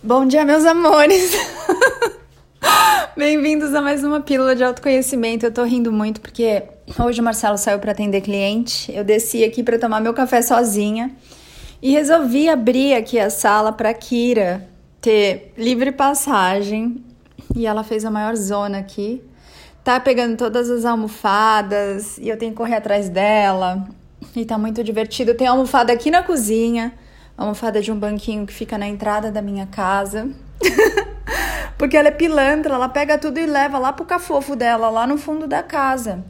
Bom dia, meus amores! Bem-vindos a mais uma pílula de autoconhecimento. Eu tô rindo muito porque hoje o Marcelo saiu para atender cliente. Eu desci aqui para tomar meu café sozinha e resolvi abrir aqui a sala para Kira ter livre passagem. E ela fez a maior zona aqui. Tá pegando todas as almofadas e eu tenho que correr atrás dela. E tá muito divertido. Tem almofada aqui na cozinha almofada de um banquinho que fica na entrada da minha casa. Porque ela é pilantra, ela pega tudo e leva lá pro cafofo dela, lá no fundo da casa.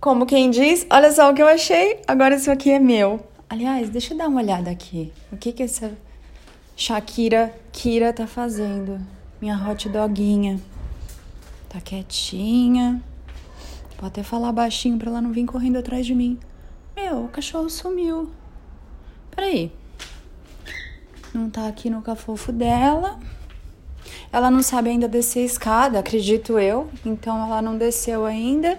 Como quem diz, olha só o que eu achei, agora isso aqui é meu. Aliás, deixa eu dar uma olhada aqui. O que que essa Shakira Kira tá fazendo? Minha hot doguinha. Tá quietinha. Vou até falar baixinho pra ela não vir correndo atrás de mim. Meu, o cachorro sumiu. Peraí não tá aqui no cafofo dela. Ela não sabe ainda descer a escada, acredito eu. Então ela não desceu ainda.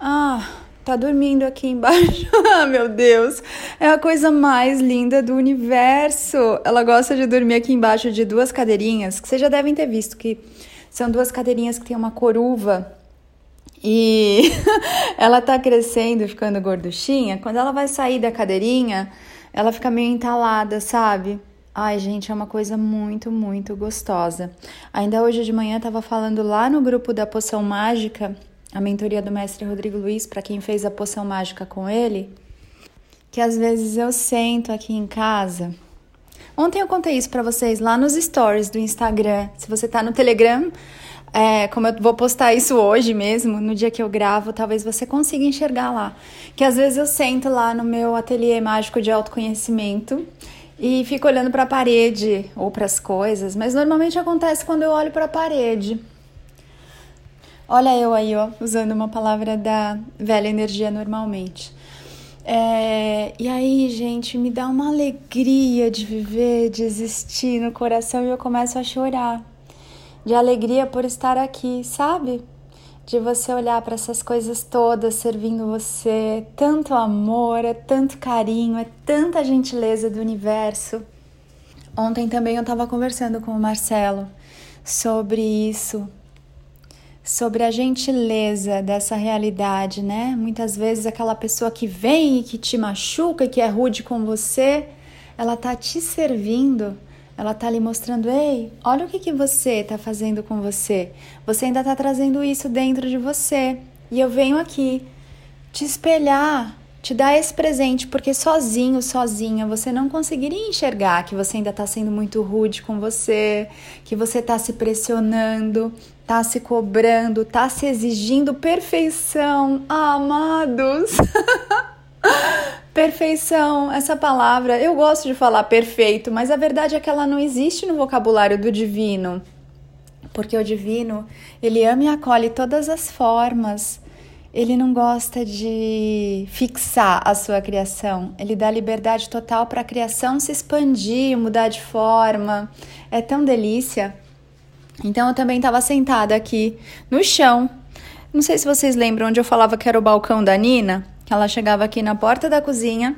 Ah, tá dormindo aqui embaixo. ah, meu Deus. É a coisa mais linda do universo. Ela gosta de dormir aqui embaixo de duas cadeirinhas, que vocês já devem ter visto que são duas cadeirinhas que tem uma coruva. E ela tá crescendo, ficando gorduchinha. Quando ela vai sair da cadeirinha, ela fica meio entalada, sabe? Ai, gente, é uma coisa muito, muito gostosa. Ainda hoje de manhã estava falando lá no grupo da Poção Mágica, a mentoria do mestre Rodrigo Luiz, para quem fez a poção mágica com ele, que às vezes eu sento aqui em casa. Ontem eu contei isso para vocês lá nos stories do Instagram. Se você tá no Telegram, é, como eu vou postar isso hoje mesmo, no dia que eu gravo, talvez você consiga enxergar lá. Que às vezes eu sento lá no meu ateliê mágico de autoconhecimento e fico olhando para a parede ou para as coisas, mas normalmente acontece quando eu olho para a parede. Olha eu aí, ó, usando uma palavra da velha energia normalmente. É, e aí, gente, me dá uma alegria de viver, de existir no coração e eu começo a chorar de alegria por estar aqui, sabe? De você olhar para essas coisas todas servindo você, tanto amor, é tanto carinho, é tanta gentileza do universo. Ontem também eu estava conversando com o Marcelo sobre isso, sobre a gentileza dessa realidade, né? Muitas vezes aquela pessoa que vem e que te machuca, que é rude com você, ela tá te servindo ela tá ali mostrando, ei, olha o que, que você tá fazendo com você. Você ainda tá trazendo isso dentro de você. E eu venho aqui te espelhar, te dar esse presente, porque sozinho, sozinha, você não conseguiria enxergar que você ainda tá sendo muito rude com você, que você tá se pressionando, tá se cobrando, tá se exigindo perfeição. Ah, amados! Perfeição, essa palavra, eu gosto de falar perfeito, mas a verdade é que ela não existe no vocabulário do divino. Porque o divino, ele ama e acolhe todas as formas. Ele não gosta de fixar a sua criação. Ele dá liberdade total para a criação se expandir, mudar de forma. É tão delícia. Então eu também estava sentada aqui no chão. Não sei se vocês lembram onde eu falava que era o balcão da Nina. Ela chegava aqui na porta da cozinha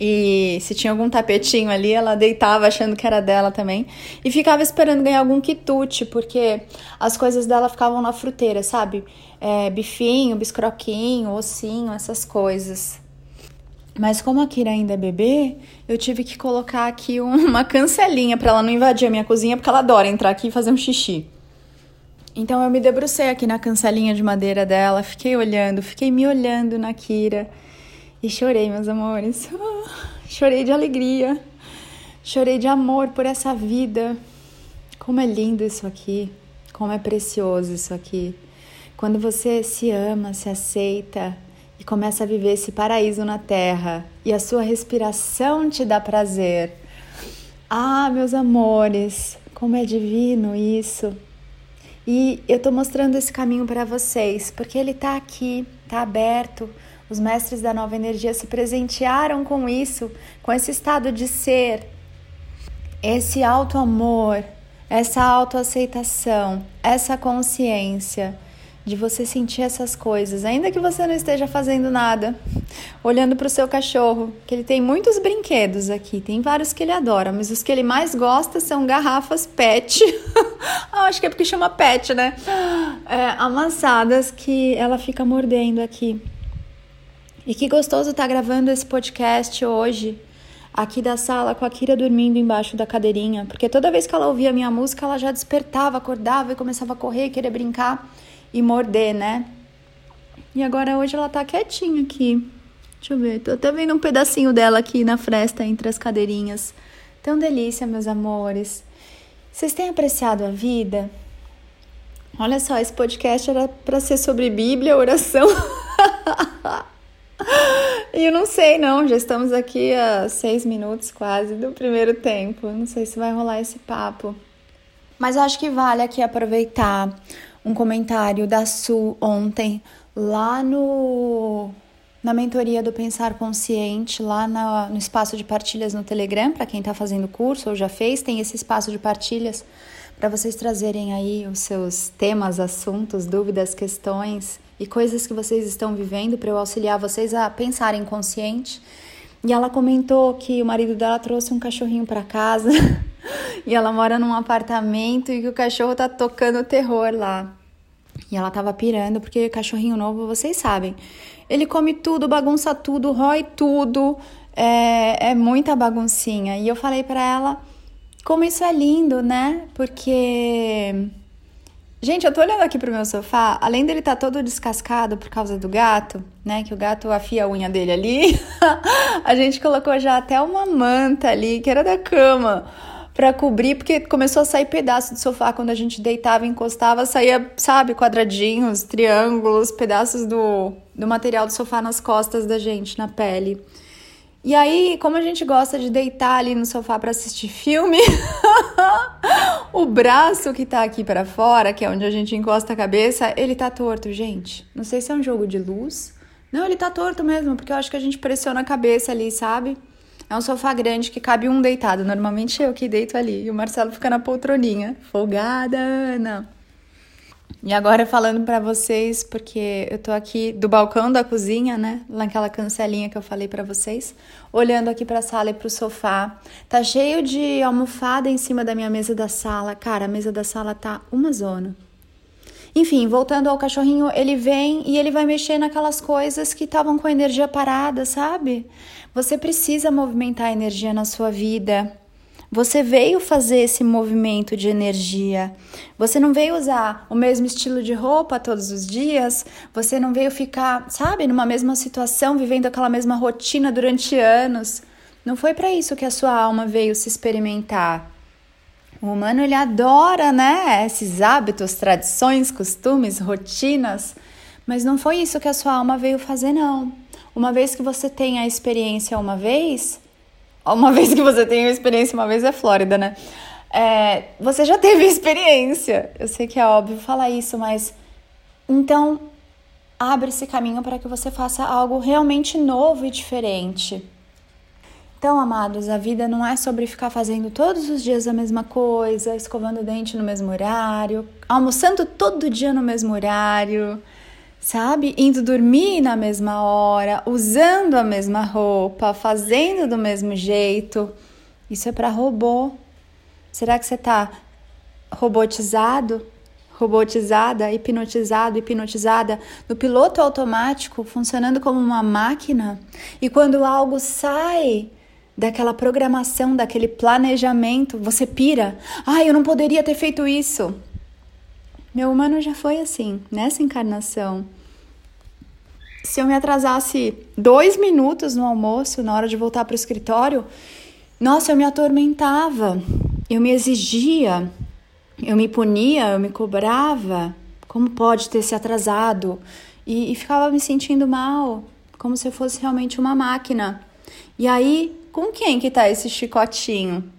e se tinha algum tapetinho ali, ela deitava achando que era dela também e ficava esperando ganhar algum quitute, porque as coisas dela ficavam na fruteira, sabe? É, bifinho, biscroquinho, ossinho, essas coisas. Mas como a Kira ainda é bebê, eu tive que colocar aqui uma cancelinha para ela não invadir a minha cozinha, porque ela adora entrar aqui e fazer um xixi. Então eu me debrucei aqui na cancelinha de madeira dela, fiquei olhando, fiquei me olhando na Kira e chorei, meus amores. chorei de alegria, chorei de amor por essa vida. Como é lindo isso aqui, como é precioso isso aqui. Quando você se ama, se aceita e começa a viver esse paraíso na terra e a sua respiração te dá prazer. Ah, meus amores, como é divino isso. E eu estou mostrando esse caminho para vocês, porque ele está aqui, está aberto. Os mestres da nova energia se presentearam com isso, com esse estado de ser, esse auto-amor, essa autoaceitação, essa consciência de você sentir essas coisas, ainda que você não esteja fazendo nada, olhando para o seu cachorro, que ele tem muitos brinquedos aqui, tem vários que ele adora, mas os que ele mais gosta são garrafas PET. ah, acho que é porque chama PET, né? É, amassadas que ela fica mordendo aqui. E que gostoso estar tá gravando esse podcast hoje aqui da sala com a Kira dormindo embaixo da cadeirinha, porque toda vez que ela ouvia minha música, ela já despertava, acordava e começava a correr, querer brincar e morder, né? E agora hoje ela tá quietinha aqui. Deixa eu ver, tô até vendo um pedacinho dela aqui na fresta entre as cadeirinhas. Tão delícia, meus amores. Vocês têm apreciado a vida? Olha só, esse podcast era para ser sobre Bíblia, oração. e eu não sei, não. Já estamos aqui a seis minutos quase do primeiro tempo. Não sei se vai rolar esse papo. Mas eu acho que vale aqui aproveitar um comentário da Su ontem lá no na mentoria do Pensar Consciente, lá na, no espaço de partilhas no Telegram, para quem está fazendo curso ou já fez, tem esse espaço de partilhas para vocês trazerem aí os seus temas, assuntos, dúvidas, questões e coisas que vocês estão vivendo para eu auxiliar vocês a pensarem consciente. E ela comentou que o marido dela trouxe um cachorrinho para casa e ela mora num apartamento e que o cachorro tá tocando terror lá. E ela tava pirando, porque cachorrinho novo, vocês sabem. Ele come tudo, bagunça tudo, rói tudo. É, é muita baguncinha. E eu falei para ela como isso é lindo, né? Porque. Gente, eu tô olhando aqui pro meu sofá, além dele tá todo descascado por causa do gato, né? Que o gato afia a unha dele ali, a gente colocou já até uma manta ali, que era da cama para cobrir, porque começou a sair pedaço do sofá quando a gente deitava encostava, saía, sabe, quadradinhos, triângulos, pedaços do, do material do sofá nas costas da gente, na pele. E aí, como a gente gosta de deitar ali no sofá para assistir filme, o braço que tá aqui para fora, que é onde a gente encosta a cabeça, ele tá torto, gente. Não sei se é um jogo de luz. Não, ele tá torto mesmo, porque eu acho que a gente pressiona a cabeça ali, sabe? É um sofá grande que cabe um deitado. Normalmente eu que deito ali. E o Marcelo fica na poltroninha. Folgada, Ana. E agora falando para vocês, porque eu tô aqui do balcão da cozinha, né? Naquela cancelinha que eu falei para vocês, olhando aqui para a sala e pro sofá. Tá cheio de almofada em cima da minha mesa da sala. Cara, a mesa da sala tá uma zona. Enfim, voltando ao cachorrinho, ele vem e ele vai mexer naquelas coisas que estavam com a energia parada, sabe? Você precisa movimentar a energia na sua vida. Você veio fazer esse movimento de energia. Você não veio usar o mesmo estilo de roupa todos os dias. Você não veio ficar, sabe, numa mesma situação, vivendo aquela mesma rotina durante anos. Não foi para isso que a sua alma veio se experimentar. O humano ele adora, né, esses hábitos, tradições, costumes, rotinas, mas não foi isso que a sua alma veio fazer não. Uma vez que você tem a experiência uma vez, uma vez que você tem a experiência uma vez é Flórida, né? É, você já teve experiência. Eu sei que é óbvio falar isso, mas então abre esse caminho para que você faça algo realmente novo e diferente. Então, amados, a vida não é sobre ficar fazendo todos os dias a mesma coisa, escovando o dente no mesmo horário, almoçando todo dia no mesmo horário sabe? Indo dormir na mesma hora, usando a mesma roupa, fazendo do mesmo jeito. Isso é para robô. Será que você está robotizado? Robotizada, hipnotizado, hipnotizada no piloto automático, funcionando como uma máquina? E quando algo sai daquela programação, daquele planejamento, você pira. Ah, eu não poderia ter feito isso. Meu humano já foi assim, nessa encarnação. Se eu me atrasasse dois minutos no almoço, na hora de voltar para o escritório, nossa, eu me atormentava, eu me exigia, eu me punia, eu me cobrava. Como pode ter se atrasado? E, e ficava me sentindo mal, como se eu fosse realmente uma máquina. E aí, com quem que tá esse chicotinho?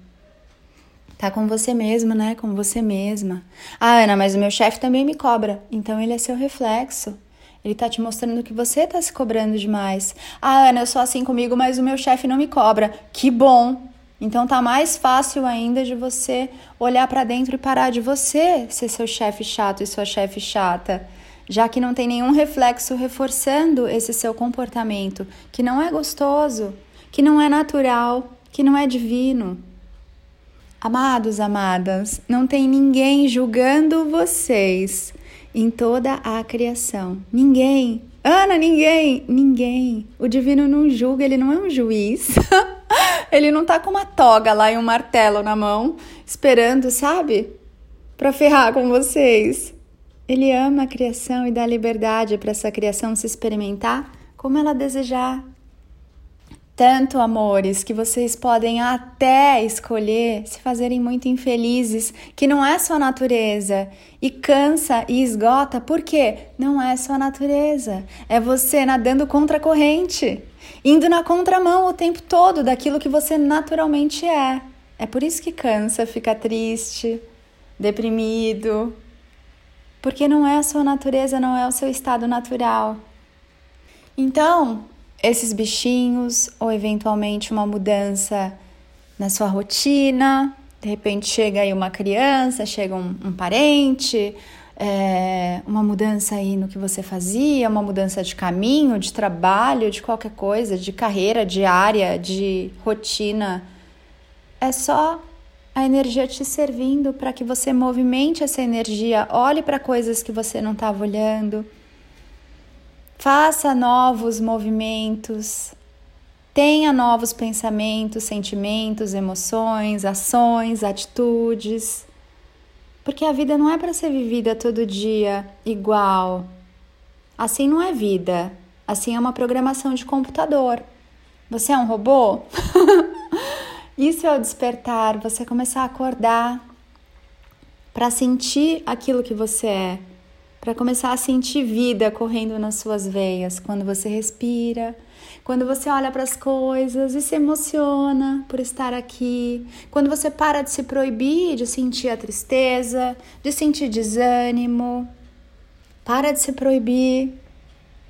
Tá com você mesma, né? Com você mesma. Ah, Ana, mas o meu chefe também me cobra. Então ele é seu reflexo. Ele tá te mostrando que você tá se cobrando demais. Ah, Ana, eu sou assim comigo, mas o meu chefe não me cobra. Que bom! Então tá mais fácil ainda de você olhar para dentro e parar de você ser seu chefe chato e sua chefe chata. já que não tem nenhum reflexo reforçando esse seu comportamento, que não é gostoso, que não é natural, que não é divino. Amados, amadas, não tem ninguém julgando vocês em toda a criação. Ninguém. Ana, ninguém. Ninguém. O divino não julga, ele não é um juiz. ele não tá com uma toga lá e um martelo na mão, esperando, sabe? Para ferrar com vocês. Ele ama a criação e dá liberdade para essa criação se experimentar como ela desejar tanto amores que vocês podem até escolher se fazerem muito infelizes, que não é sua natureza e cansa e esgota, porque não é sua natureza. É você nadando contra a corrente, indo na contramão o tempo todo daquilo que você naturalmente é. É por isso que cansa, fica triste, deprimido, porque não é a sua natureza, não é o seu estado natural. Então, esses bichinhos ou eventualmente uma mudança na sua rotina. De repente chega aí uma criança, chega um, um parente, é, uma mudança aí no que você fazia, uma mudança de caminho, de trabalho, de qualquer coisa, de carreira, de área, de rotina. É só a energia te servindo para que você movimente essa energia, olhe para coisas que você não estava olhando Faça novos movimentos, tenha novos pensamentos, sentimentos, emoções, ações, atitudes. Porque a vida não é para ser vivida todo dia igual. Assim não é vida. Assim é uma programação de computador. Você é um robô? Isso é o despertar, você começar a acordar para sentir aquilo que você é para começar a sentir vida correndo nas suas veias quando você respira, quando você olha para as coisas e se emociona por estar aqui, quando você para de se proibir de sentir a tristeza, de sentir desânimo. Para de se proibir.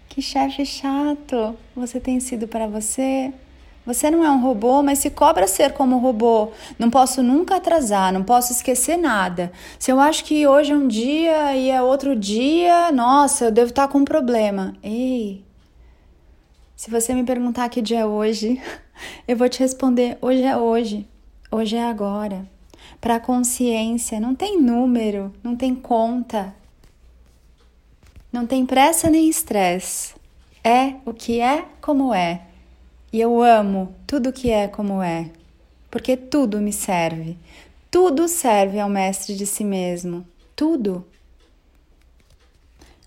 Que chefe chato você tem sido para você. Você não é um robô, mas se cobra ser como robô. Não posso nunca atrasar, não posso esquecer nada. Se eu acho que hoje é um dia e é outro dia, nossa, eu devo estar com um problema. Ei, se você me perguntar que dia é hoje, eu vou te responder: hoje é hoje, hoje é agora. Para a consciência, não tem número, não tem conta, não tem pressa nem estresse. É o que é como é. E eu amo tudo que é como é, porque tudo me serve. Tudo serve ao mestre de si mesmo. Tudo.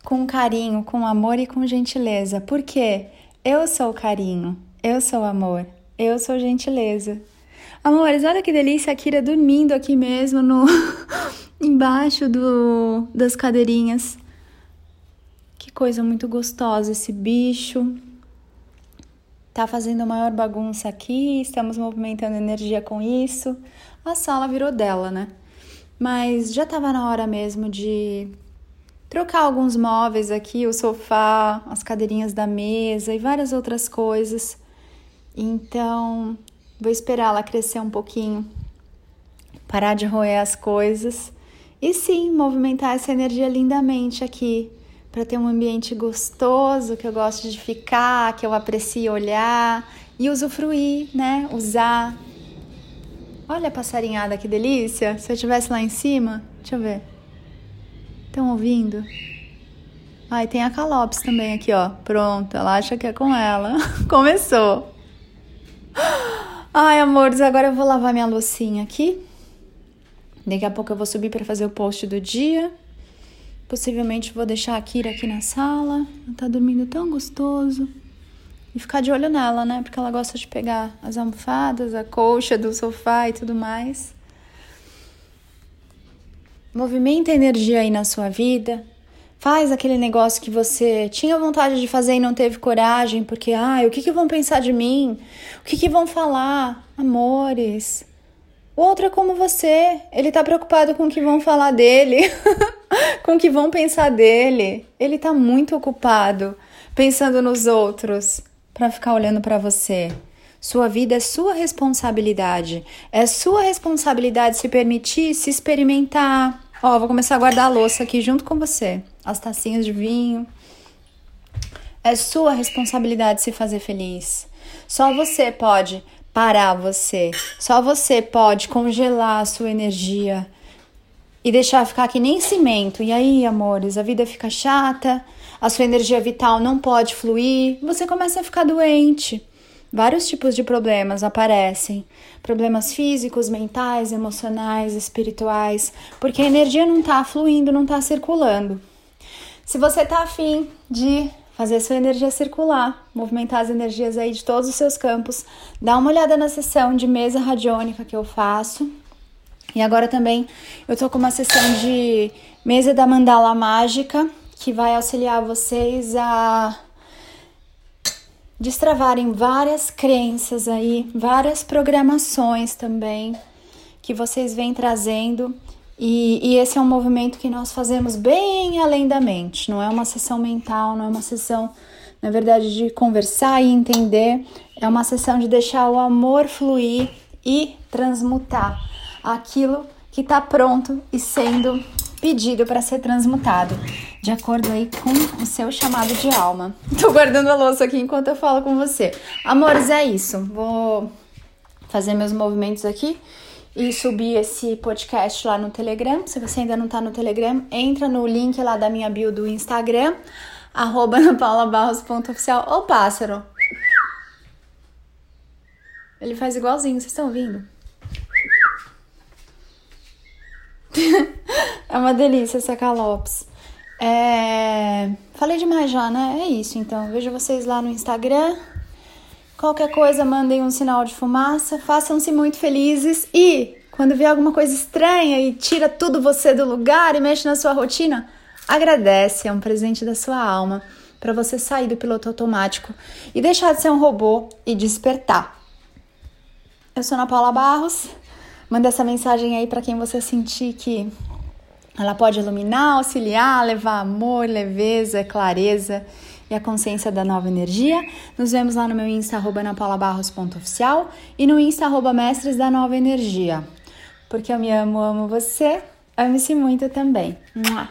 Com carinho, com amor e com gentileza. Porque eu sou carinho, eu sou amor, eu sou gentileza. Amores, olha que delícia a Kira dormindo aqui mesmo no embaixo do das cadeirinhas. Que coisa muito gostosa esse bicho tá fazendo a maior bagunça aqui, estamos movimentando energia com isso. A sala virou dela, né? Mas já tava na hora mesmo de trocar alguns móveis aqui, o sofá, as cadeirinhas da mesa e várias outras coisas. Então, vou esperar ela crescer um pouquinho, parar de roer as coisas e sim movimentar essa energia lindamente aqui para ter um ambiente gostoso, que eu gosto de ficar, que eu aprecio olhar e usufruir, né? Usar. Olha a passarinhada, que delícia! Se eu estivesse lá em cima, deixa eu ver. Estão ouvindo? Ai, tem a Calopes também aqui, ó. Pronto, ela acha que é com ela. Começou. Ai, amores, agora eu vou lavar minha loucinha aqui. Daqui a pouco eu vou subir para fazer o post do dia. Possivelmente vou deixar a Kira aqui na sala. Ela tá dormindo tão gostoso. E ficar de olho nela, né? Porque ela gosta de pegar as almofadas, a colcha do sofá e tudo mais. Movimenta a energia aí na sua vida. Faz aquele negócio que você tinha vontade de fazer e não teve coragem, porque, ai, o que, que vão pensar de mim? O que, que vão falar? Amores, o outro é como você, ele tá preocupado com o que vão falar dele, com o que vão pensar dele. Ele tá muito ocupado pensando nos outros para ficar olhando para você. Sua vida é sua responsabilidade. É sua responsabilidade se permitir se experimentar. Ó, vou começar a guardar a louça aqui junto com você. as tacinhas de vinho. É sua responsabilidade se fazer feliz. Só você pode parar você. Só você pode congelar a sua energia e deixar ficar que nem cimento. E aí, amores, a vida fica chata, a sua energia vital não pode fluir, você começa a ficar doente. Vários tipos de problemas aparecem: problemas físicos, mentais, emocionais, espirituais, porque a energia não está fluindo, não está circulando. Se você está afim de fazer sua energia circular, movimentar as energias aí de todos os seus campos. Dá uma olhada na sessão de mesa radiônica que eu faço. E agora também eu tô com uma sessão de mesa da mandala mágica que vai auxiliar vocês a destravarem várias crenças aí, várias programações também que vocês vêm trazendo. E, e, esse é um movimento que nós fazemos bem além da mente, não é uma sessão mental, não é uma sessão, na verdade, de conversar e entender, é uma sessão de deixar o amor fluir e transmutar aquilo que está pronto e sendo pedido para ser transmutado, de acordo aí com o seu chamado de alma. Tô guardando a louça aqui enquanto eu falo com você. Amores, é isso. Vou fazer meus movimentos aqui e subir esse podcast lá no Telegram. Se você ainda não tá no Telegram, entra no link lá da minha bio do Instagram, arroba napaulabarros.oficial. Pássaro! Ele faz igualzinho, vocês estão ouvindo? é uma delícia essa calopes. É... Falei demais já, né? É isso, então. Vejo vocês lá no Instagram. Qualquer coisa, mandem um sinal de fumaça, façam-se muito felizes e quando vê alguma coisa estranha e tira tudo você do lugar e mexe na sua rotina, agradece, é um presente da sua alma para você sair do piloto automático e deixar de ser um robô e despertar. Eu sou Ana Paula Barros. Manda essa mensagem aí para quem você sentir que ela pode iluminar, auxiliar, levar amor, leveza, clareza e a consciência da nova energia. Nos vemos lá no meu Insta, arroba napaulabarros.oficial e no Insta, arroba mestres da nova energia. Porque eu me amo, amo você, ame-se muito também. Mua.